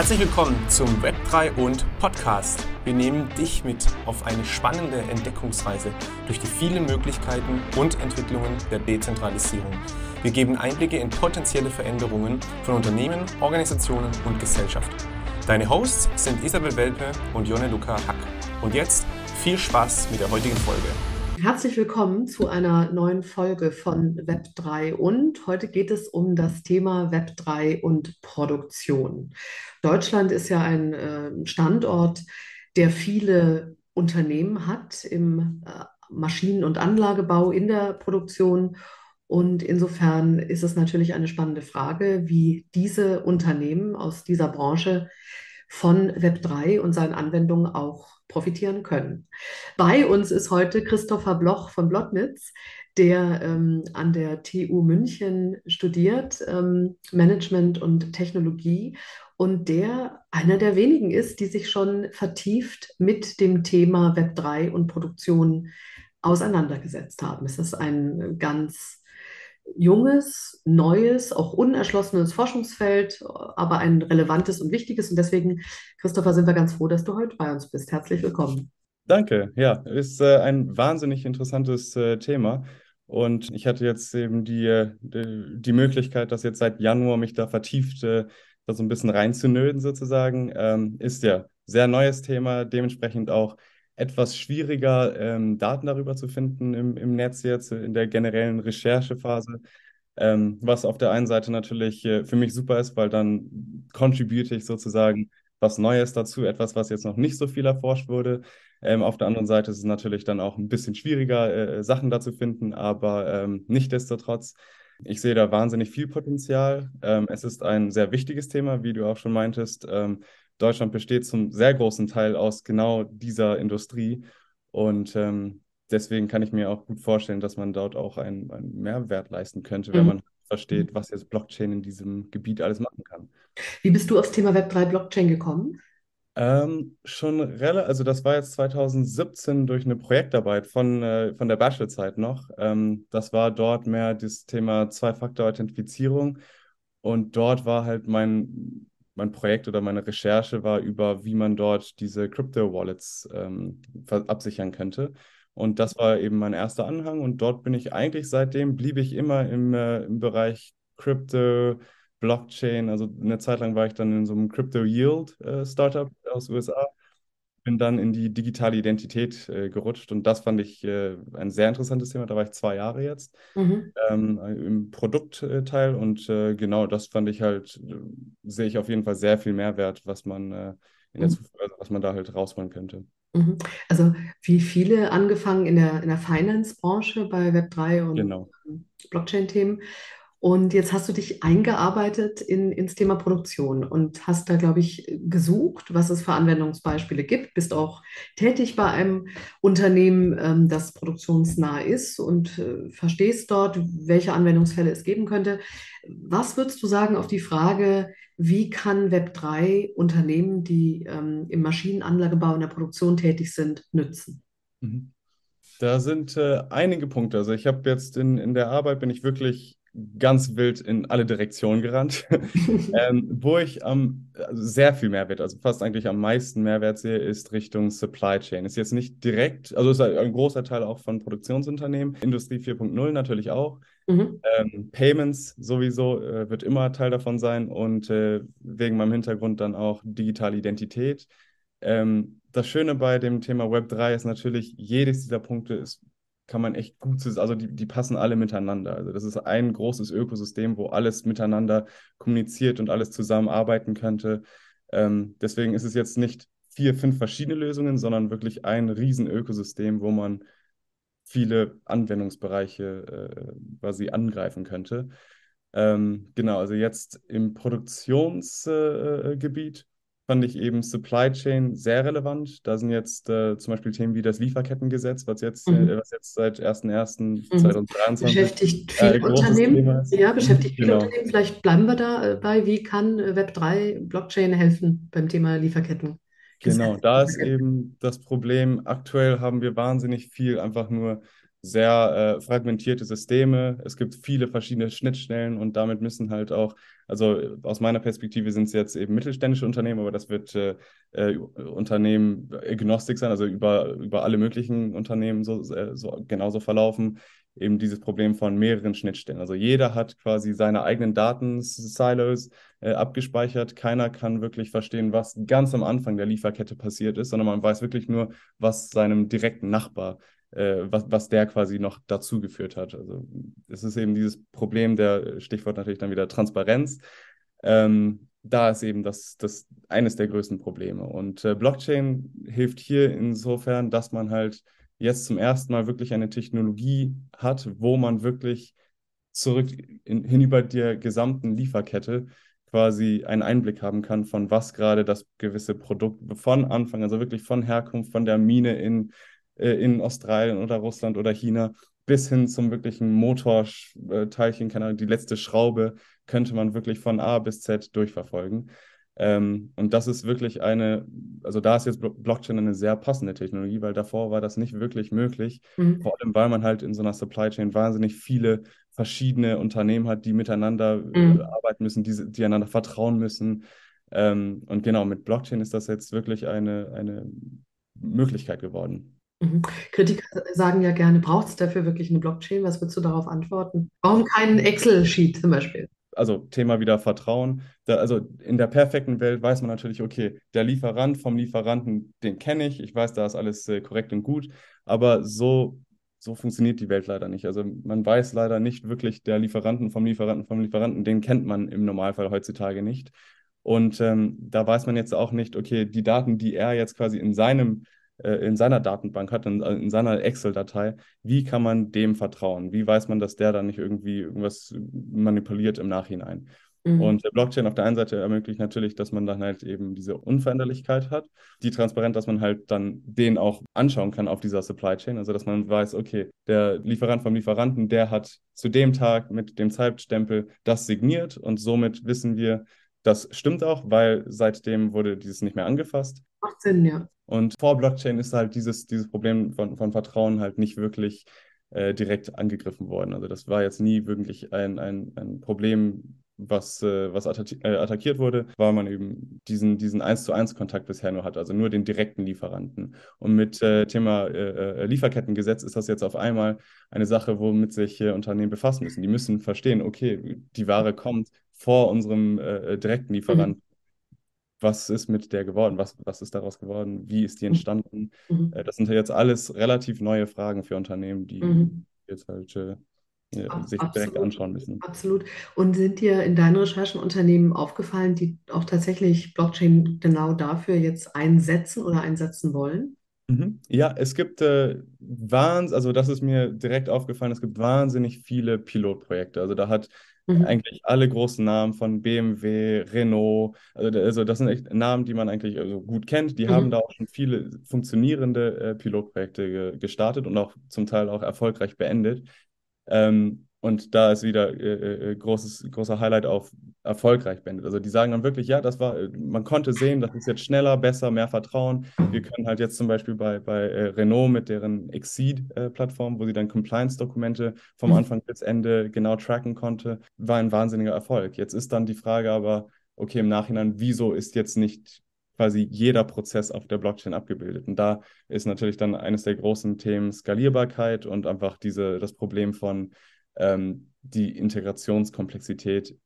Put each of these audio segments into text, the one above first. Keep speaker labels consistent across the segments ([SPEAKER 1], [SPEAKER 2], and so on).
[SPEAKER 1] Herzlich willkommen zum Web3 und Podcast. Wir nehmen dich mit auf eine spannende Entdeckungsreise durch die vielen Möglichkeiten und Entwicklungen der Dezentralisierung. Wir geben Einblicke in potenzielle Veränderungen von Unternehmen, Organisationen und Gesellschaft. Deine Hosts sind Isabel Welpe und Jonne Luca Hack. Und jetzt viel Spaß mit der heutigen Folge.
[SPEAKER 2] Herzlich willkommen zu einer neuen Folge von Web3 und heute geht es um das Thema Web3 und Produktion. Deutschland ist ja ein äh, Standort, der viele Unternehmen hat im äh, Maschinen- und Anlagebau, in der Produktion. Und insofern ist es natürlich eine spannende Frage, wie diese Unternehmen aus dieser Branche von Web3 und seinen Anwendungen auch profitieren können. Bei uns ist heute Christopher Bloch von Blottnitz, der ähm, an der TU München studiert, ähm, Management und Technologie und der einer der wenigen ist, die sich schon vertieft mit dem Thema Web3 und Produktion auseinandergesetzt haben. Es ist ein ganz junges, neues, auch unerschlossenes Forschungsfeld, aber ein relevantes und wichtiges. Und deswegen, Christopher, sind wir ganz froh, dass du heute bei uns bist. Herzlich willkommen.
[SPEAKER 3] Danke, ja, ist äh, ein wahnsinnig interessantes äh, Thema. Und ich hatte jetzt eben die, äh, die, Möglichkeit, das jetzt seit Januar mich da vertieft äh, da so ein bisschen reinzunöden sozusagen. Ähm, ist ja sehr neues Thema, dementsprechend auch etwas schwieriger, ähm, Daten darüber zu finden im, im Netz jetzt, in der generellen Recherchephase. Ähm, was auf der einen Seite natürlich äh, für mich super ist, weil dann contribute ich sozusagen was Neues dazu, etwas, was jetzt noch nicht so viel erforscht wurde. Ähm, auf der anderen Seite ist es natürlich dann auch ein bisschen schwieriger, äh, Sachen da zu finden, aber ähm, nichtdestotrotz, ich sehe da wahnsinnig viel Potenzial. Ähm, es ist ein sehr wichtiges Thema, wie du auch schon meintest. Ähm, Deutschland besteht zum sehr großen Teil aus genau dieser Industrie. Und ähm, deswegen kann ich mir auch gut vorstellen, dass man dort auch einen, einen Mehrwert leisten könnte, wenn mhm. man versteht, was jetzt Blockchain in diesem Gebiet alles machen kann.
[SPEAKER 2] Wie bist du aufs Thema Web3 Blockchain gekommen?
[SPEAKER 3] Ähm, schon relativ, also das war jetzt 2017 durch eine Projektarbeit von, äh, von der Bachelorzeit noch. Ähm, das war dort mehr das Thema Zwei-Faktor-Authentifizierung. Und dort war halt mein mein Projekt oder meine Recherche war über, wie man dort diese Crypto-Wallets ähm, absichern könnte. Und das war eben mein erster Anhang. Und dort bin ich eigentlich seitdem, blieb ich immer im, äh, im Bereich Crypto, Blockchain. Also eine Zeit lang war ich dann in so einem Crypto Yield äh, Startup aus USA bin dann in die digitale Identität äh, gerutscht und das fand ich äh, ein sehr interessantes Thema. Da war ich zwei Jahre jetzt mhm. ähm, im Produktteil und äh, genau das fand ich halt, sehe ich auf jeden Fall sehr viel Mehrwert, was man äh, in der mhm. Zukunft, also was man da halt rausholen könnte.
[SPEAKER 2] Mhm. Also wie viele angefangen in der, in der Finance-Branche bei Web3 und genau. Blockchain-Themen und jetzt hast du dich eingearbeitet in, ins Thema Produktion und hast da, glaube ich, gesucht, was es für Anwendungsbeispiele gibt. Bist auch tätig bei einem Unternehmen, ähm, das produktionsnah ist und äh, verstehst dort, welche Anwendungsfälle es geben könnte. Was würdest du sagen auf die Frage, wie kann Web3 Unternehmen, die ähm, im Maschinenanlagebau in der Produktion tätig sind, nützen?
[SPEAKER 3] Mhm. Da sind äh, einige Punkte. Also ich habe jetzt in, in der Arbeit bin ich wirklich ganz wild in alle Direktionen gerannt, ähm, wo ich also sehr viel Mehrwert, also fast eigentlich am meisten Mehrwert sehe, ist Richtung Supply Chain. Ist jetzt nicht direkt, also ist ein großer Teil auch von Produktionsunternehmen, Industrie 4.0 natürlich auch. Mhm. Ähm, Payments sowieso äh, wird immer Teil davon sein und äh, wegen meinem Hintergrund dann auch digitale Identität. Ähm, das Schöne bei dem Thema Web 3 ist natürlich, jedes dieser Punkte ist kann man echt gut also die, die passen alle miteinander. Also das ist ein großes Ökosystem, wo alles miteinander kommuniziert und alles zusammenarbeiten könnte. Ähm, deswegen ist es jetzt nicht vier, fünf verschiedene Lösungen, sondern wirklich ein riesen Ökosystem, wo man viele Anwendungsbereiche äh, quasi angreifen könnte. Ähm, genau, also jetzt im Produktionsgebiet äh, fand ich eben Supply Chain sehr relevant. Da sind jetzt äh, zum Beispiel Themen wie das Lieferkettengesetz, was jetzt, äh, mhm. äh, was jetzt seit 1.1.2023 mhm.
[SPEAKER 2] beschäftigt viele äh, Unternehmen. Ja, beschäftigt viele genau. Unternehmen. Vielleicht bleiben wir dabei. Wie kann äh, Web3 Blockchain helfen beim Thema Lieferketten?
[SPEAKER 3] Genau, da ist eben das Problem. Aktuell haben wir wahnsinnig viel einfach nur sehr äh, fragmentierte Systeme. Es gibt viele verschiedene Schnittstellen und damit müssen halt auch, also aus meiner Perspektive sind es jetzt eben mittelständische Unternehmen, aber das wird äh, äh, Unternehmen agnostik sein, also über, über alle möglichen Unternehmen so, äh, so genauso verlaufen. Eben dieses Problem von mehreren Schnittstellen. Also jeder hat quasi seine eigenen Datensilos äh, abgespeichert. Keiner kann wirklich verstehen, was ganz am Anfang der Lieferkette passiert ist, sondern man weiß wirklich nur, was seinem direkten Nachbar äh, was, was der quasi noch dazu geführt hat. Also es ist eben dieses Problem der, Stichwort natürlich dann wieder Transparenz. Ähm, da ist eben das, das eines der größten Probleme. Und äh, Blockchain hilft hier insofern, dass man halt jetzt zum ersten Mal wirklich eine Technologie hat, wo man wirklich zurück in, hinüber der gesamten Lieferkette quasi einen Einblick haben kann, von was gerade das gewisse Produkt von Anfang, also wirklich von Herkunft, von der Mine in äh, in Australien oder Russland oder China bis hin zum wirklichen Motorteilchen, keine Ahnung, die letzte Schraube könnte man wirklich von A bis Z durchverfolgen. Ähm, und das ist wirklich eine, also da ist jetzt Blockchain eine sehr passende Technologie, weil davor war das nicht wirklich möglich. Mhm. Vor allem, weil man halt in so einer Supply Chain wahnsinnig viele verschiedene Unternehmen hat, die miteinander mhm. äh, arbeiten müssen, die, die einander vertrauen müssen. Ähm, und genau, mit Blockchain ist das jetzt wirklich eine, eine Möglichkeit geworden.
[SPEAKER 2] Mhm. Kritiker sagen ja gerne, braucht es dafür wirklich eine Blockchain? Was würdest du darauf antworten? Warum keinen Excel-Sheet zum Beispiel?
[SPEAKER 3] Also Thema wieder Vertrauen. Da, also in der perfekten Welt weiß man natürlich, okay, der Lieferant vom Lieferanten, den kenne ich. Ich weiß, da ist alles äh, korrekt und gut. Aber so, so funktioniert die Welt leider nicht. Also man weiß leider nicht wirklich der Lieferanten vom Lieferanten vom Lieferanten. Den kennt man im Normalfall heutzutage nicht. Und ähm, da weiß man jetzt auch nicht, okay, die Daten, die er jetzt quasi in seinem in seiner Datenbank hat, in, in seiner Excel-Datei, wie kann man dem vertrauen? Wie weiß man, dass der dann nicht irgendwie irgendwas manipuliert im Nachhinein? Mhm. Und der Blockchain auf der einen Seite ermöglicht natürlich, dass man dann halt eben diese Unveränderlichkeit hat, die transparent, dass man halt dann den auch anschauen kann auf dieser Supply Chain, also dass man weiß, okay, der Lieferant vom Lieferanten, der hat zu dem Tag mit dem Zeitstempel das signiert und somit wissen wir, das stimmt auch, weil seitdem wurde dieses nicht mehr angefasst.
[SPEAKER 2] Macht Sinn, ja.
[SPEAKER 3] Und vor Blockchain ist halt dieses, dieses Problem von, von Vertrauen halt nicht wirklich äh, direkt angegriffen worden. Also das war jetzt nie wirklich ein, ein, ein Problem, was, äh, was äh, attackiert wurde, weil man eben diesen, diesen 1 zu 1 Kontakt bisher nur hat, also nur den direkten Lieferanten. Und mit äh, Thema äh, äh, Lieferkettengesetz ist das jetzt auf einmal eine Sache, womit sich Unternehmen befassen müssen. Die müssen verstehen, okay, die Ware kommt vor unserem direkten Lieferanten. Mhm. Was ist mit der geworden? Was, was ist daraus geworden? Wie ist die mhm. entstanden? Mhm. das sind ja jetzt alles relativ neue Fragen für Unternehmen, die mhm. jetzt halt ja, sich Absolut. direkt anschauen müssen.
[SPEAKER 2] Absolut. Und sind dir in deinen Recherchen Unternehmen aufgefallen, die auch tatsächlich Blockchain genau dafür jetzt einsetzen oder einsetzen wollen?
[SPEAKER 3] Mhm. Ja, es gibt äh, wahnsinnig, also das ist mir direkt aufgefallen, es gibt wahnsinnig viele Pilotprojekte. Also da hat mhm. eigentlich alle großen Namen von BMW, Renault, also, also, das sind echt Namen, die man eigentlich also gut kennt. Die mhm. haben da auch schon viele funktionierende äh, Pilotprojekte ge gestartet und auch zum Teil auch erfolgreich beendet. Ähm, und da ist wieder äh, äh, großes, großer Highlight auf erfolgreich beendet. Also die sagen dann wirklich, ja, das war, man konnte sehen, das ist jetzt schneller, besser, mehr Vertrauen. Wir können halt jetzt zum Beispiel bei, bei äh, Renault mit deren Exceed-Plattform, wo sie dann Compliance-Dokumente vom mhm. Anfang bis Ende genau tracken konnte, war ein wahnsinniger Erfolg. Jetzt ist dann die Frage aber, okay, im Nachhinein, wieso ist jetzt nicht quasi jeder Prozess auf der Blockchain abgebildet. Und da ist natürlich dann eines der großen Themen Skalierbarkeit und einfach diese, das Problem von ähm, die Integrationskomplexität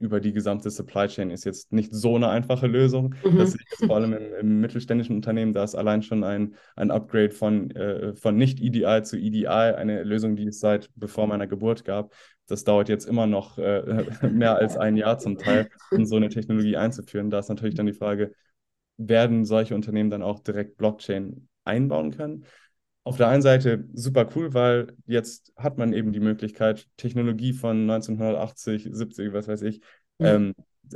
[SPEAKER 3] über die gesamte Supply Chain ist jetzt nicht so eine einfache Lösung. Mhm. Das ist vor allem im, im, mittelständischen Unternehmen, da ist allein schon ein, ein Upgrade von, äh, von nicht EDI zu EDI, eine Lösung, die es seit bevor meiner Geburt gab. Das dauert jetzt immer noch äh, mehr als ein Jahr zum Teil, um so eine Technologie einzuführen. Da ist natürlich dann die Frage, werden solche Unternehmen dann auch direkt Blockchain einbauen können. Auf der einen Seite super cool, weil jetzt hat man eben die Möglichkeit, Technologie von 1980, 70, was weiß ich, ja. ähm,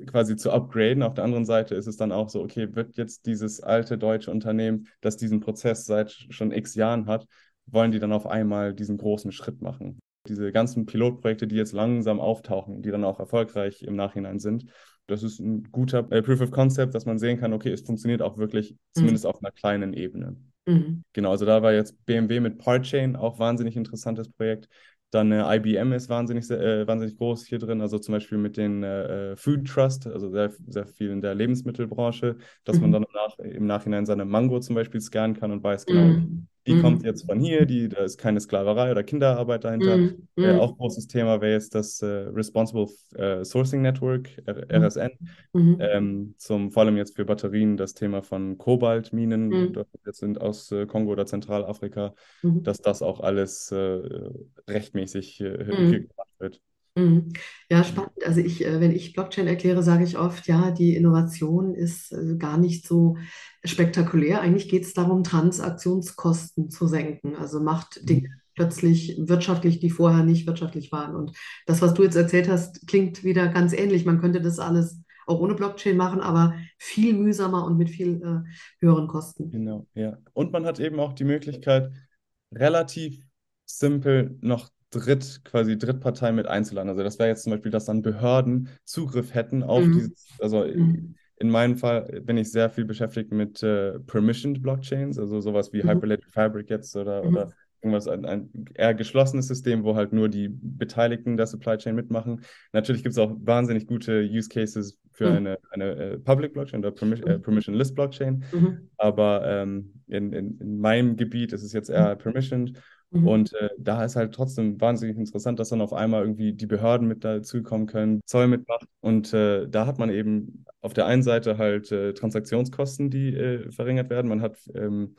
[SPEAKER 3] quasi zu upgraden. Auf der anderen Seite ist es dann auch so, okay, wird jetzt dieses alte deutsche Unternehmen, das diesen Prozess seit schon x Jahren hat, wollen die dann auf einmal diesen großen Schritt machen? Diese ganzen Pilotprojekte, die jetzt langsam auftauchen, die dann auch erfolgreich im Nachhinein sind, das ist ein guter äh, Proof of Concept, dass man sehen kann, okay, es funktioniert auch wirklich, zumindest mhm. auf einer kleinen Ebene. Mhm. Genau, also da war jetzt BMW mit Partchain auch wahnsinnig interessantes Projekt. Dann äh, IBM ist wahnsinnig, äh, wahnsinnig groß hier drin, also zum Beispiel mit den äh, Food Trust, also sehr, sehr viel in der Lebensmittelbranche, dass mhm. man dann nach, im Nachhinein seine Mango zum Beispiel scannen kann und weiß genau, mhm. Die mhm. kommt jetzt von hier, die, da ist keine Sklaverei oder Kinderarbeit dahinter. Mhm. Äh, mhm. auch großes Thema wäre jetzt das äh, Responsible äh, Sourcing Network, RSN, ähm, zum, vor allem jetzt für Batterien, das Thema von Kobaltminen, die jetzt sind aus Kongo oder Zentralafrika, dass das auch alles rechtmäßig regelmäßig äh, mhm. gemacht wird.
[SPEAKER 2] Mhm. Ja, spannend. Also ich, äh, wenn ich Blockchain erkläre, sage ich oft, ja, die Innovation ist äh, gar nicht so spektakulär. Eigentlich geht es darum, Transaktionskosten zu senken. Also macht mhm. Dinge plötzlich wirtschaftlich, die vorher nicht wirtschaftlich waren. Und das, was du jetzt erzählt hast, klingt wieder ganz ähnlich. Man könnte das alles auch ohne Blockchain machen, aber viel mühsamer und mit viel äh, höheren Kosten.
[SPEAKER 3] Genau, ja. Und man hat eben auch die Möglichkeit, relativ simpel noch Dritt, quasi Drittpartei mit einzuladen. Also das wäre jetzt zum Beispiel, dass dann Behörden Zugriff hätten auf mhm. dieses, also mhm. in meinem Fall bin ich sehr viel beschäftigt mit äh, Permissioned Blockchains, also sowas wie mhm. Hyperledger Fabric jetzt oder, oder mhm. irgendwas, ein, ein, eher geschlossenes System, wo halt nur die Beteiligten der Supply Chain mitmachen. Natürlich gibt es auch wahnsinnig gute Use Cases für mhm. eine, eine äh, Public Blockchain oder Permission, äh, Permissionless Blockchain, mhm. aber ähm, in, in, in meinem Gebiet ist es jetzt eher Permissioned Mhm. Und äh, da ist halt trotzdem wahnsinnig interessant, dass dann auf einmal irgendwie die Behörden mit dazukommen können, Zoll mitmacht. Und äh, da hat man eben auf der einen Seite halt äh, Transaktionskosten, die äh, verringert werden. Man hat ähm,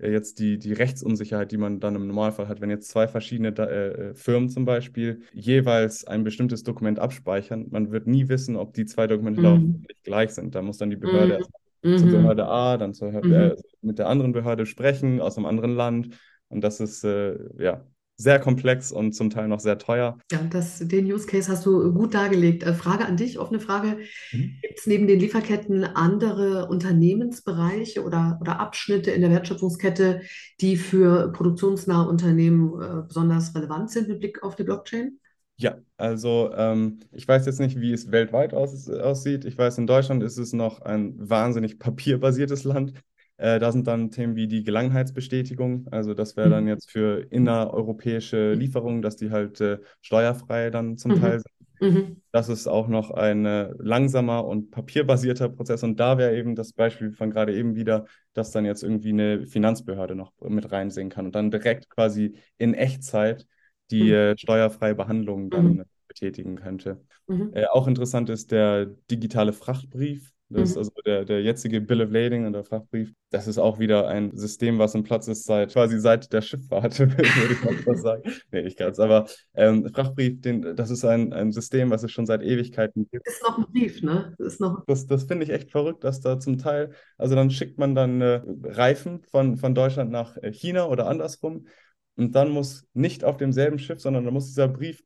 [SPEAKER 3] jetzt die, die Rechtsunsicherheit, die man dann im Normalfall hat, wenn jetzt zwei verschiedene äh, Firmen zum Beispiel jeweils ein bestimmtes Dokument abspeichern. Man wird nie wissen, ob die zwei Dokumente mhm. nicht gleich sind. Da muss dann die Behörde mhm. zur mhm. Behörde A, dann zur, mhm. äh, mit der anderen Behörde sprechen aus einem anderen Land und das ist äh, ja sehr komplex und zum Teil noch sehr teuer.
[SPEAKER 2] Ja, das, den Use Case hast du gut dargelegt. Äh, Frage an dich, offene Frage. Mhm. Gibt es neben den Lieferketten andere Unternehmensbereiche oder, oder Abschnitte in der Wertschöpfungskette, die für produktionsnahe Unternehmen äh, besonders relevant sind mit Blick auf die Blockchain?
[SPEAKER 3] Ja, also ähm, ich weiß jetzt nicht, wie es weltweit aus, aussieht. Ich weiß, in Deutschland ist es noch ein wahnsinnig papierbasiertes Land. Äh, da sind dann Themen wie die Gelangheitsbestätigung. Also das wäre dann mhm. jetzt für innereuropäische Lieferungen, dass die halt äh, steuerfrei dann zum mhm. Teil sind. Mhm. Das ist auch noch ein äh, langsamer und papierbasierter Prozess. Und da wäre eben das Beispiel von gerade eben wieder, dass dann jetzt irgendwie eine Finanzbehörde noch mit reinsehen kann und dann direkt quasi in Echtzeit die mhm. äh, steuerfreie Behandlung dann mhm. betätigen könnte. Mhm. Äh, auch interessant ist der digitale Frachtbrief. Das ist mhm. also der, der jetzige Bill of Lading und der Frachtbrief. Das ist auch wieder ein System, was im Platz ist seit quasi seit der Schifffahrt, würde ich mal sagen. Nee, nicht ganz. Aber ähm, Frachtbrief, den, das ist ein, ein System, was es schon seit Ewigkeiten gibt.
[SPEAKER 2] Ist noch ein Brief, ne? Das ist noch.
[SPEAKER 3] Das, das finde ich echt verrückt, dass da zum Teil, also dann schickt man dann äh, Reifen von, von Deutschland nach äh, China oder andersrum. Und dann muss nicht auf demselben Schiff, sondern da muss dieser Brief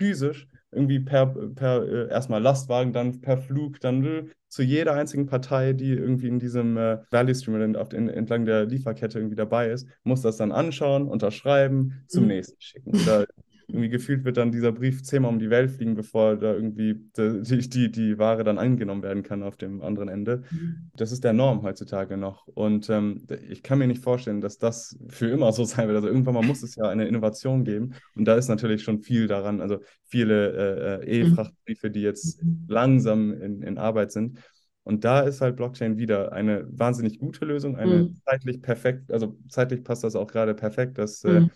[SPEAKER 3] physisch irgendwie per, per äh, erstmal Lastwagen, dann per Flug, dann äh, zu jeder einzigen Partei, die irgendwie in diesem äh, Value Stream entlang der Lieferkette irgendwie dabei ist, muss das dann anschauen, unterschreiben, zum mhm. nächsten schicken. Oder irgendwie gefühlt wird dann dieser Brief zehnmal um die Welt fliegen, bevor da irgendwie die, die, die Ware dann angenommen werden kann auf dem anderen Ende. Mhm. Das ist der Norm heutzutage noch. Und ähm, ich kann mir nicht vorstellen, dass das für immer so sein wird. Also irgendwann mal muss es ja eine Innovation geben. Und da ist natürlich schon viel daran. Also viele äh, äh E-Frachtbriefe, die jetzt mhm. langsam in, in Arbeit sind. Und da ist halt Blockchain wieder eine wahnsinnig gute Lösung, eine mhm. zeitlich perfekt, also zeitlich passt das auch gerade perfekt, dass äh, mhm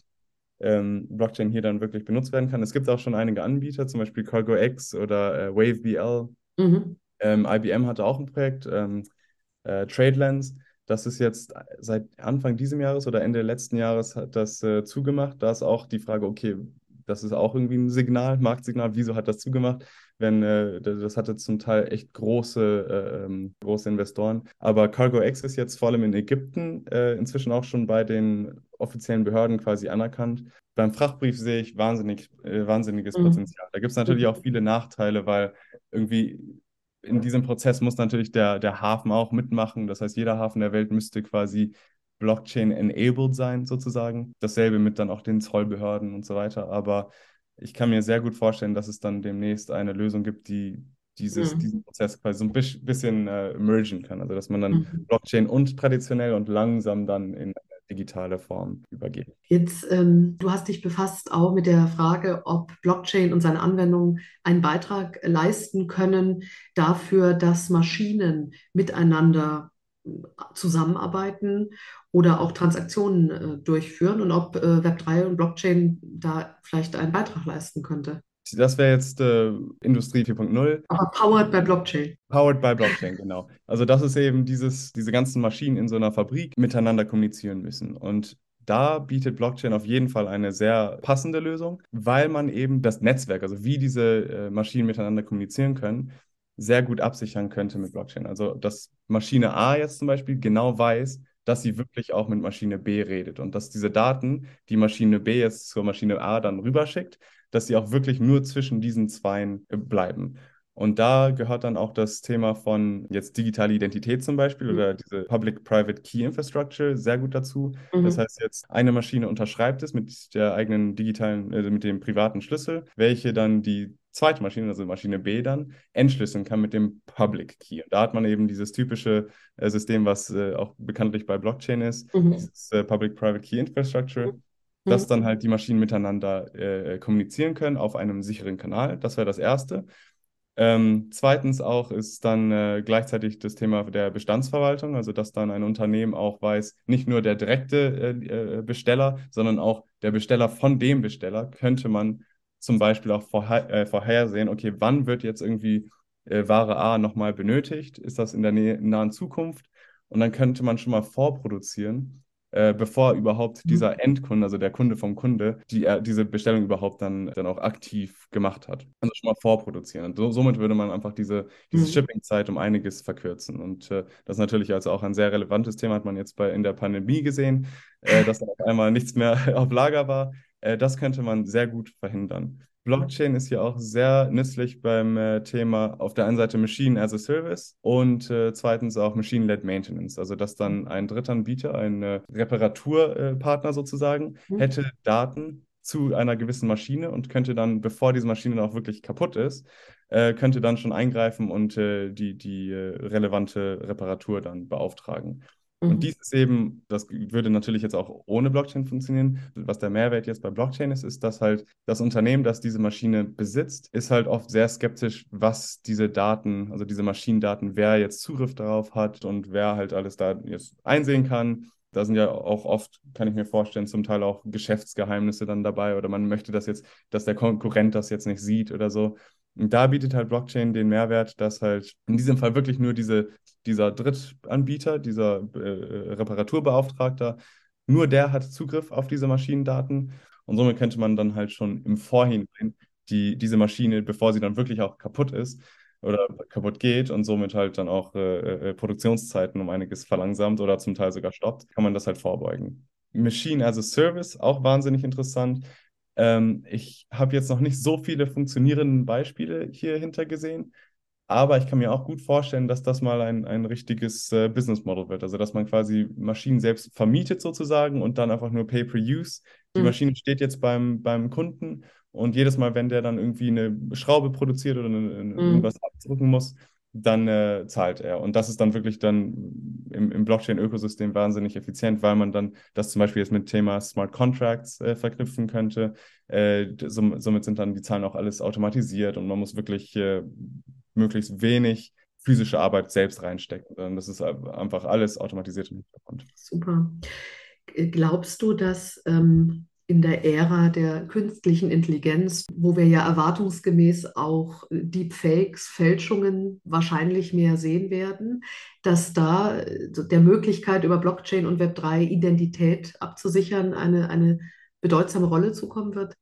[SPEAKER 3] ähm, Blockchain hier dann wirklich benutzt werden kann. Es gibt auch schon einige Anbieter, zum Beispiel CargoX oder äh, WaveBL. Mhm. Ähm, IBM hatte auch ein Projekt, ähm, äh, TradeLens. Das ist jetzt seit Anfang dieses Jahres oder Ende letzten Jahres hat das äh, zugemacht. Da ist auch die Frage, okay, das ist auch irgendwie ein Signal, Marktsignal, wieso hat das zugemacht? Wenn äh, das hatte zum Teil echt große, äh, ähm, große Investoren. Aber CargoX ist jetzt vor allem in Ägypten äh, inzwischen auch schon bei den offiziellen Behörden quasi anerkannt. Beim Frachtbrief sehe ich wahnsinnig, äh, wahnsinniges mhm. Potenzial. Da gibt es natürlich auch viele Nachteile, weil irgendwie in diesem Prozess muss natürlich der, der Hafen auch mitmachen. Das heißt, jeder Hafen der Welt müsste quasi Blockchain-enabled sein, sozusagen. Dasselbe mit dann auch den Zollbehörden und so weiter. Aber ich kann mir sehr gut vorstellen, dass es dann demnächst eine Lösung gibt, die dieses, mhm. diesen Prozess quasi so ein bisschen äh, mergen kann. Also dass man dann mhm. Blockchain und traditionell und langsam dann in digitale Form übergehen.
[SPEAKER 2] Jetzt, ähm, du hast dich befasst auch mit der Frage, ob Blockchain und seine Anwendungen einen Beitrag leisten können dafür, dass Maschinen miteinander zusammenarbeiten oder auch Transaktionen äh, durchführen und ob äh, Web3 und Blockchain da vielleicht einen Beitrag leisten könnte.
[SPEAKER 3] Das wäre jetzt äh, Industrie 4.0.
[SPEAKER 2] Aber powered by Blockchain.
[SPEAKER 3] Powered by Blockchain, genau. Also das ist eben dieses, diese ganzen Maschinen in so einer Fabrik miteinander kommunizieren müssen. Und da bietet Blockchain auf jeden Fall eine sehr passende Lösung, weil man eben das Netzwerk, also wie diese äh, Maschinen miteinander kommunizieren können, sehr gut absichern könnte mit Blockchain. Also dass Maschine A jetzt zum Beispiel genau weiß, dass sie wirklich auch mit Maschine B redet und dass diese Daten, die Maschine B jetzt zur Maschine A dann rüberschickt, dass sie auch wirklich nur zwischen diesen Zweien äh, bleiben. Und da gehört dann auch das Thema von jetzt digitale Identität zum Beispiel mhm. oder diese Public-Private Key Infrastructure sehr gut dazu. Mhm. Das heißt jetzt, eine Maschine unterschreibt es mit der eigenen digitalen, also mit dem privaten Schlüssel, welche dann die zweite Maschine, also Maschine B dann, entschlüsseln kann mit dem Public Key. Und da hat man eben dieses typische äh, System, was äh, auch bekanntlich bei Blockchain ist, mhm. dieses äh, Public-Private Key Infrastructure. Mhm dass mhm. dann halt die Maschinen miteinander äh, kommunizieren können auf einem sicheren Kanal. Das wäre das Erste. Ähm, zweitens auch ist dann äh, gleichzeitig das Thema der Bestandsverwaltung, also dass dann ein Unternehmen auch weiß, nicht nur der direkte äh, äh Besteller, sondern auch der Besteller von dem Besteller könnte man zum Beispiel auch vorher, äh, vorhersehen, okay, wann wird jetzt irgendwie äh, Ware A nochmal benötigt? Ist das in der nahen Zukunft? Und dann könnte man schon mal vorproduzieren äh, bevor überhaupt mhm. dieser Endkunde, also der Kunde vom Kunde, die, äh, diese Bestellung überhaupt dann, dann auch aktiv gemacht hat. Also schon mal vorproduzieren. Und so, somit würde man einfach diese, diese mhm. Shipping-Zeit um einiges verkürzen. Und äh, das ist natürlich also auch ein sehr relevantes Thema, hat man jetzt bei, in der Pandemie gesehen, äh, dass dann auf einmal nichts mehr auf Lager war. Äh, das könnte man sehr gut verhindern. Blockchain ist ja auch sehr nützlich beim äh, Thema auf der einen Seite Machine as a Service und äh, zweitens auch Machine-led Maintenance. Also dass dann ein Drittanbieter, ein äh, Reparaturpartner sozusagen, mhm. hätte Daten zu einer gewissen Maschine und könnte dann, bevor diese Maschine auch wirklich kaputt ist, äh, könnte dann schon eingreifen und äh, die, die äh, relevante Reparatur dann beauftragen. Und mhm. dies ist eben, das würde natürlich jetzt auch ohne Blockchain funktionieren. Was der Mehrwert jetzt bei Blockchain ist, ist, dass halt das Unternehmen, das diese Maschine besitzt, ist halt oft sehr skeptisch, was diese Daten, also diese Maschinendaten, wer jetzt Zugriff darauf hat und wer halt alles da jetzt einsehen kann. Da sind ja auch oft, kann ich mir vorstellen, zum Teil auch Geschäftsgeheimnisse dann dabei oder man möchte das jetzt, dass der Konkurrent das jetzt nicht sieht oder so. Und da bietet halt Blockchain den Mehrwert, dass halt in diesem Fall wirklich nur diese, dieser Drittanbieter, dieser äh, Reparaturbeauftragter, nur der hat Zugriff auf diese Maschinendaten. Und somit könnte man dann halt schon im Vorhinein die, diese Maschine, bevor sie dann wirklich auch kaputt ist oder kaputt geht und somit halt dann auch äh, äh, Produktionszeiten um einiges verlangsamt oder zum Teil sogar stoppt, kann man das halt vorbeugen. Machine as a Service, auch wahnsinnig interessant. Ähm, ich habe jetzt noch nicht so viele funktionierende Beispiele hier hinter gesehen, aber ich kann mir auch gut vorstellen, dass das mal ein, ein richtiges äh, Business Model wird. Also, dass man quasi Maschinen selbst vermietet sozusagen und dann einfach nur Pay-per-Use. Die mhm. Maschine steht jetzt beim, beim Kunden und jedes Mal, wenn der dann irgendwie eine Schraube produziert oder eine, mhm. irgendwas abdrücken muss, dann äh, zahlt er. Und das ist dann wirklich dann im, im Blockchain-Ökosystem wahnsinnig effizient, weil man dann das zum Beispiel jetzt mit Thema Smart Contracts äh, verknüpfen könnte. Äh, som somit sind dann die Zahlen auch alles automatisiert und man muss wirklich äh, möglichst wenig physische Arbeit selbst reinstecken. Das ist einfach alles automatisiert im Hintergrund.
[SPEAKER 2] Super. Glaubst du, dass ähm, in der Ära der künstlichen Intelligenz, wo wir ja erwartungsgemäß auch Deepfakes, Fälschungen wahrscheinlich mehr sehen werden, dass da der Möglichkeit über Blockchain und Web3 Identität abzusichern eine, eine bedeutsame Rolle zukommen wird?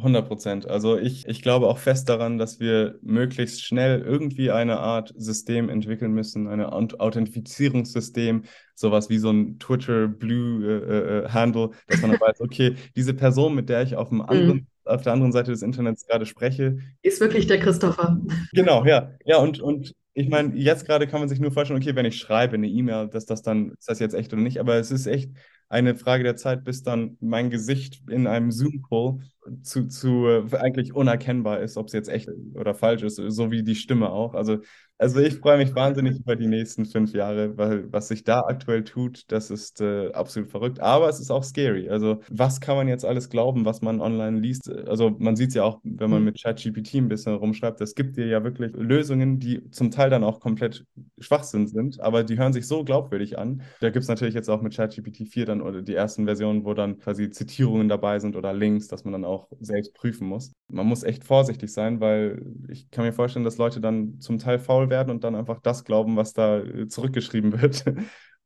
[SPEAKER 3] 100 Prozent. Also ich, ich glaube auch fest daran, dass wir möglichst schnell irgendwie eine Art System entwickeln müssen, ein Authentifizierungssystem, sowas wie so ein Twitter Blue äh, äh, Handle, dass man weiß, okay, diese Person, mit der ich auf dem anderen mm. auf der anderen Seite des Internets gerade spreche,
[SPEAKER 2] ist wirklich der Christopher.
[SPEAKER 3] Genau, ja, ja und und ich meine, jetzt gerade kann man sich nur vorstellen, okay, wenn ich schreibe eine E-Mail, dass das dann, ist das jetzt echt oder nicht, aber es ist echt eine Frage der Zeit, bis dann mein Gesicht in einem Zoom-Call zu, zu eigentlich unerkennbar ist, ob es jetzt echt oder falsch ist, so wie die Stimme auch. Also also ich freue mich wahnsinnig über die nächsten fünf Jahre, weil was sich da aktuell tut, das ist äh, absolut verrückt. Aber es ist auch scary. Also was kann man jetzt alles glauben, was man online liest? Also man sieht es ja auch, wenn man mhm. mit ChatGPT ein bisschen rumschreibt, es gibt dir ja wirklich Lösungen, die zum Teil dann auch komplett Schwachsinn sind, aber die hören sich so glaubwürdig an. Da gibt es natürlich jetzt auch mit ChatGPT 4 dann oder die ersten Versionen, wo dann quasi Zitierungen dabei sind oder Links, dass man dann auch selbst prüfen muss. Man muss echt vorsichtig sein, weil ich kann mir vorstellen, dass Leute dann zum Teil faul werden und dann einfach das glauben, was da äh, zurückgeschrieben wird.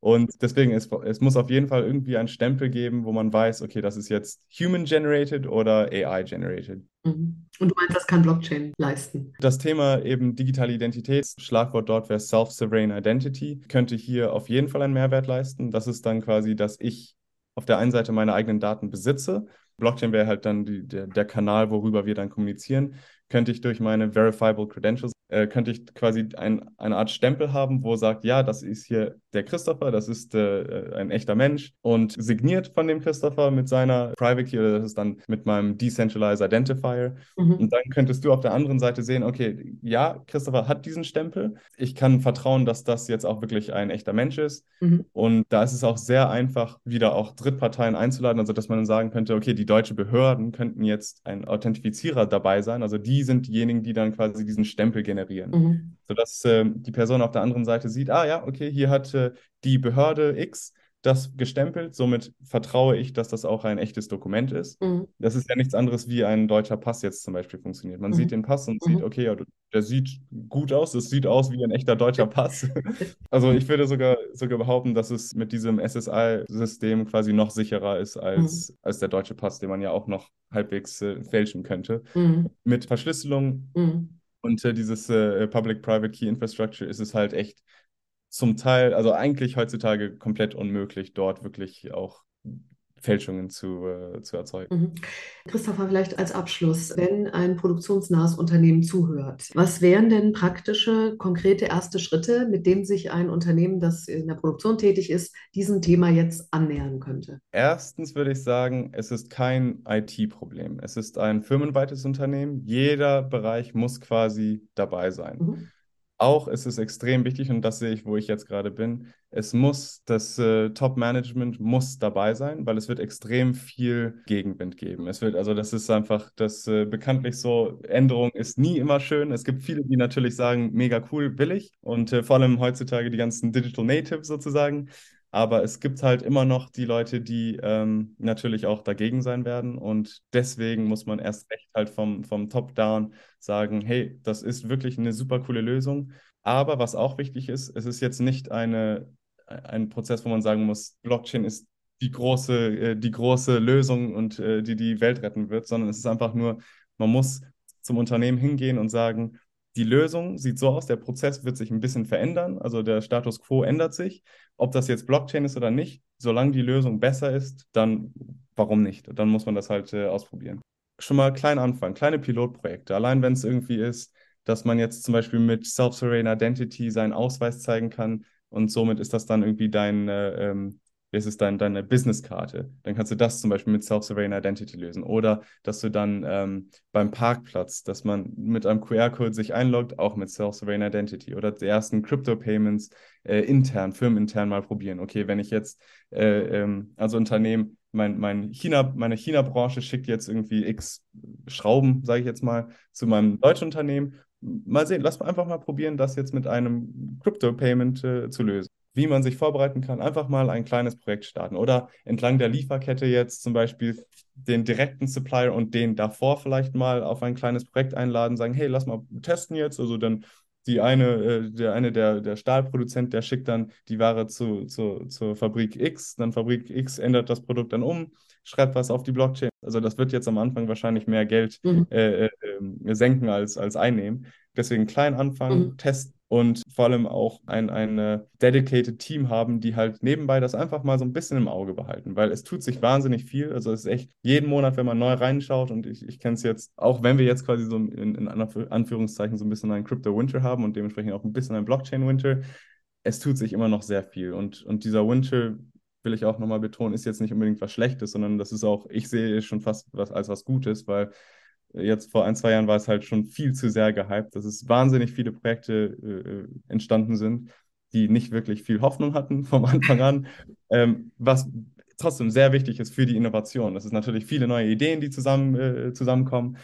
[SPEAKER 3] Und deswegen, es, es muss auf jeden Fall irgendwie einen Stempel geben, wo man weiß, okay, das ist jetzt human-generated oder AI-generated.
[SPEAKER 2] Mhm. Und du meinst, das kann Blockchain leisten?
[SPEAKER 3] Das Thema eben digitale Identität, Schlagwort dort wäre Self-Sovereign Identity, könnte hier auf jeden Fall einen Mehrwert leisten. Das ist dann quasi, dass ich auf der einen Seite meine eigenen Daten besitze. Blockchain wäre halt dann die, der, der Kanal, worüber wir dann kommunizieren. Könnte ich durch meine Verifiable Credentials äh, könnte ich quasi ein, eine Art Stempel haben, wo sagt, ja, das ist hier der Christopher, das ist äh, ein echter Mensch und signiert von dem Christopher mit seiner Private Key oder das ist dann mit meinem Decentralized Identifier. Mhm. Und dann könntest du auf der anderen Seite sehen, okay, ja, Christopher hat diesen Stempel. Ich kann vertrauen, dass das jetzt auch wirklich ein echter Mensch ist. Mhm. Und da ist es auch sehr einfach, wieder auch Drittparteien einzuladen, also dass man dann sagen könnte, okay, die deutsche Behörden könnten jetzt ein Authentifizierer dabei sein. Also die sind diejenigen, die dann quasi diesen Stempel generieren generieren. Mhm. Sodass äh, die Person auf der anderen Seite sieht, ah ja, okay, hier hat äh, die Behörde X das gestempelt, somit vertraue ich, dass das auch ein echtes Dokument ist. Mhm. Das ist ja nichts anderes, wie ein deutscher Pass jetzt zum Beispiel funktioniert. Man mhm. sieht den Pass und sieht, mhm. okay, ja, der sieht gut aus, es sieht aus wie ein echter deutscher Pass. also ich würde sogar, sogar behaupten, dass es mit diesem SSI-System quasi noch sicherer ist als, mhm. als der deutsche Pass, den man ja auch noch halbwegs äh, fälschen könnte. Mhm. Mit Verschlüsselung mhm. Und äh, dieses äh, Public-Private Key Infrastructure ist es halt echt zum Teil, also eigentlich heutzutage komplett unmöglich, dort wirklich auch Fälschungen zu, äh, zu erzeugen. Mhm.
[SPEAKER 2] Christopher, vielleicht als Abschluss, wenn ein produktionsnahes Unternehmen zuhört, was wären denn praktische, konkrete erste Schritte, mit denen sich ein Unternehmen, das in der Produktion tätig ist, diesem Thema jetzt annähern könnte?
[SPEAKER 3] Erstens würde ich sagen, es ist kein IT-Problem. Es ist ein firmenweites Unternehmen. Jeder Bereich muss quasi dabei sein. Mhm. Auch ist es extrem wichtig, und das sehe ich, wo ich jetzt gerade bin, es muss, das äh, Top-Management muss dabei sein, weil es wird extrem viel Gegenwind geben. Es wird, also das ist einfach, das äh, bekanntlich so, Änderung ist nie immer schön. Es gibt viele, die natürlich sagen, mega cool, will ich. Und äh, vor allem heutzutage die ganzen Digital Natives sozusagen. Aber es gibt halt immer noch die Leute, die ähm, natürlich auch dagegen sein werden. Und deswegen muss man erst recht halt vom, vom Top-Down sagen, hey, das ist wirklich eine super coole Lösung. Aber was auch wichtig ist, es ist jetzt nicht eine, ein Prozess, wo man sagen muss, Blockchain ist die große, äh, die große Lösung und äh, die die Welt retten wird, sondern es ist einfach nur, man muss zum Unternehmen hingehen und sagen, die Lösung sieht so aus, der Prozess wird sich ein bisschen verändern, also der Status quo ändert sich. Ob das jetzt Blockchain ist oder nicht, solange die Lösung besser ist, dann warum nicht? Dann muss man das halt äh, ausprobieren. Schon mal klein anfangen, kleine Pilotprojekte. Allein wenn es irgendwie ist, dass man jetzt zum Beispiel mit Self-Sovereign Identity seinen Ausweis zeigen kann und somit ist das dann irgendwie dein, äh, ähm, ist es dann deine Businesskarte. Dann kannst du das zum Beispiel mit Self-Sovereign Identity lösen. Oder dass du dann ähm, beim Parkplatz, dass man mit einem QR-Code sich einloggt, auch mit Self-Sovereign Identity. Oder die ersten Crypto-Payments äh, intern, firmenintern mal probieren. Okay, wenn ich jetzt äh, ähm, also Unternehmen, mein, mein China, meine China-Branche schickt jetzt irgendwie x Schrauben, sage ich jetzt mal, zu meinem deutschen Unternehmen. Mal sehen, lass mal einfach mal probieren, das jetzt mit einem Crypto-Payment äh, zu lösen wie man sich vorbereiten kann, einfach mal ein kleines Projekt starten oder entlang der Lieferkette jetzt zum Beispiel den direkten Supplier und den davor vielleicht mal auf ein kleines Projekt einladen, sagen, hey, lass mal testen jetzt. Also dann die eine, äh, der eine der, der Stahlproduzent, der schickt dann die Ware zu, zu, zur Fabrik X, dann Fabrik X ändert das Produkt dann um, schreibt was auf die Blockchain. Also das wird jetzt am Anfang wahrscheinlich mehr Geld mhm. äh, äh, ähm, senken als, als einnehmen. Deswegen klein anfangen, mhm. testen und vor allem auch ein, ein dedicated Team haben, die halt nebenbei das einfach mal so ein bisschen im Auge behalten, weil es tut sich wahnsinnig viel. Also es ist echt jeden Monat, wenn man neu reinschaut und ich, ich kenne es jetzt, auch wenn wir jetzt quasi so in, in Anführungszeichen so ein bisschen einen Crypto Winter haben und dementsprechend auch ein bisschen ein Blockchain Winter, es tut sich immer noch sehr viel und, und dieser Winter will ich auch nochmal betonen, ist jetzt nicht unbedingt was Schlechtes, sondern das ist auch, ich sehe es schon fast was, als was Gutes, weil jetzt vor ein, zwei Jahren war es halt schon viel zu sehr gehypt, dass es wahnsinnig viele Projekte äh, entstanden sind, die nicht wirklich viel Hoffnung hatten vom Anfang an, ähm, was trotzdem sehr wichtig ist für die Innovation. Das ist natürlich viele neue Ideen, die zusammen, äh, zusammenkommen.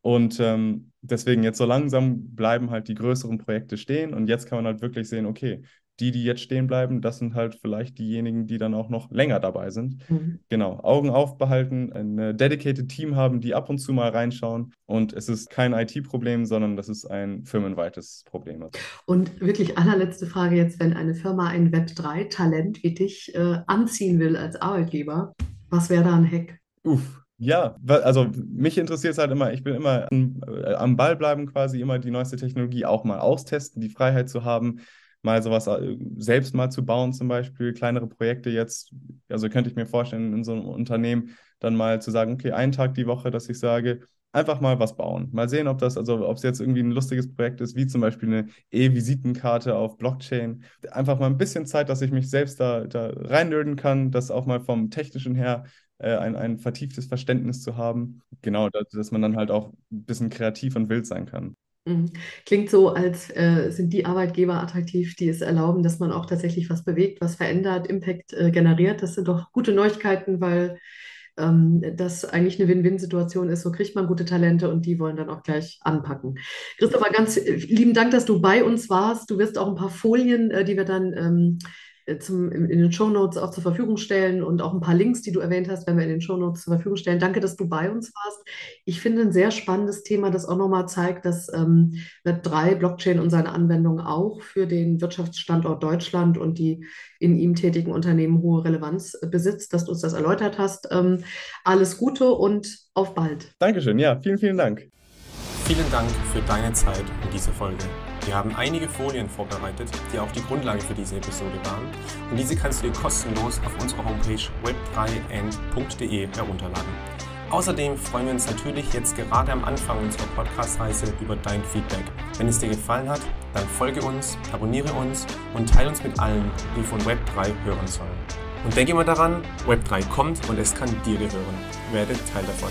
[SPEAKER 3] Und ähm, deswegen jetzt so langsam bleiben halt die größeren Projekte stehen und jetzt kann man halt wirklich sehen, okay, die, die jetzt stehen bleiben, das sind halt vielleicht diejenigen, die dann auch noch länger dabei sind. Mhm. Genau, Augen aufbehalten, ein dedicated Team haben, die ab und zu mal reinschauen. Und es ist kein IT-Problem, sondern das ist ein firmenweites Problem.
[SPEAKER 2] Und wirklich allerletzte Frage jetzt, wenn eine Firma ein Web3-Talent wie dich äh, anziehen will als Arbeitgeber, was wäre da ein Hack?
[SPEAKER 3] Uff, ja, also mich interessiert es halt immer, ich will immer äh, am Ball bleiben, quasi immer die neueste Technologie auch mal austesten, die Freiheit zu haben, mal sowas äh, selbst mal zu bauen, zum Beispiel kleinere Projekte jetzt. Also könnte ich mir vorstellen, in so einem Unternehmen dann mal zu sagen, okay, einen Tag die Woche, dass ich sage, einfach mal was bauen. Mal sehen, ob das, also ob es jetzt irgendwie ein lustiges Projekt ist, wie zum Beispiel eine E-Visitenkarte auf Blockchain. Einfach mal ein bisschen Zeit, dass ich mich selbst da, da reinnerden kann, das auch mal vom Technischen her äh, ein, ein vertieftes Verständnis zu haben. Genau, dass, dass man dann halt auch ein bisschen kreativ und wild sein kann.
[SPEAKER 2] Mhm. Klingt so, als äh, sind die Arbeitgeber attraktiv, die es erlauben, dass man auch tatsächlich was bewegt, was verändert, Impact äh, generiert. Das sind doch gute Neuigkeiten, weil ähm, das eigentlich eine Win-Win-Situation ist. So kriegt man gute Talente und die wollen dann auch gleich anpacken. Christopher, ganz äh, lieben Dank, dass du bei uns warst. Du wirst auch ein paar Folien, äh, die wir dann ähm, äh, zum, in den Show Notes auch zur Verfügung stellen und auch ein paar Links, die du erwähnt hast, wenn wir in den Show Notes zur Verfügung stellen. Danke, dass du bei uns warst. Ich finde ein sehr spannendes Thema, das auch nochmal zeigt, dass ähm, Web3, Blockchain und seine Anwendung auch für den Wirtschaftsstandort Deutschland und die in ihm tätigen Unternehmen hohe Relevanz besitzt, dass du uns das erläutert hast. Ähm, alles Gute und auf bald.
[SPEAKER 3] Dankeschön. Ja, vielen, vielen Dank.
[SPEAKER 1] Vielen Dank für deine Zeit in dieser Folge. Wir haben einige Folien vorbereitet, die auch die Grundlage für diese Episode waren. Und diese kannst du dir kostenlos auf unserer Homepage web3n.de herunterladen. Außerdem freuen wir uns natürlich jetzt gerade am Anfang unserer Podcast-Reise über dein Feedback. Wenn es dir gefallen hat, dann folge uns, abonniere uns und teile uns mit allen, die von Web3 hören sollen. Und denke immer daran, Web3 kommt und es kann dir gehören. Werde Teil davon.